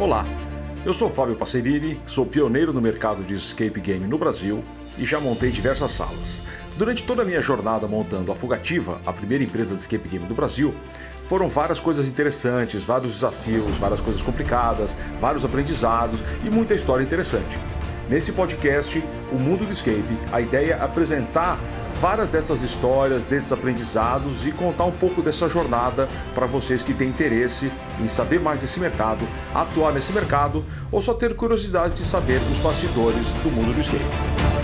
Olá, eu sou Fábio Passerini, sou pioneiro no mercado de escape game no Brasil e já montei diversas salas. Durante toda a minha jornada montando a Fugativa, a primeira empresa de escape game do Brasil, foram várias coisas interessantes, vários desafios, várias coisas complicadas, vários aprendizados e muita história interessante. Nesse podcast, O Mundo do Escape, a ideia é apresentar várias dessas histórias, desses aprendizados e contar um pouco dessa jornada para vocês que têm interesse em saber mais desse mercado, atuar nesse mercado ou só ter curiosidade de saber os bastidores do mundo do escape.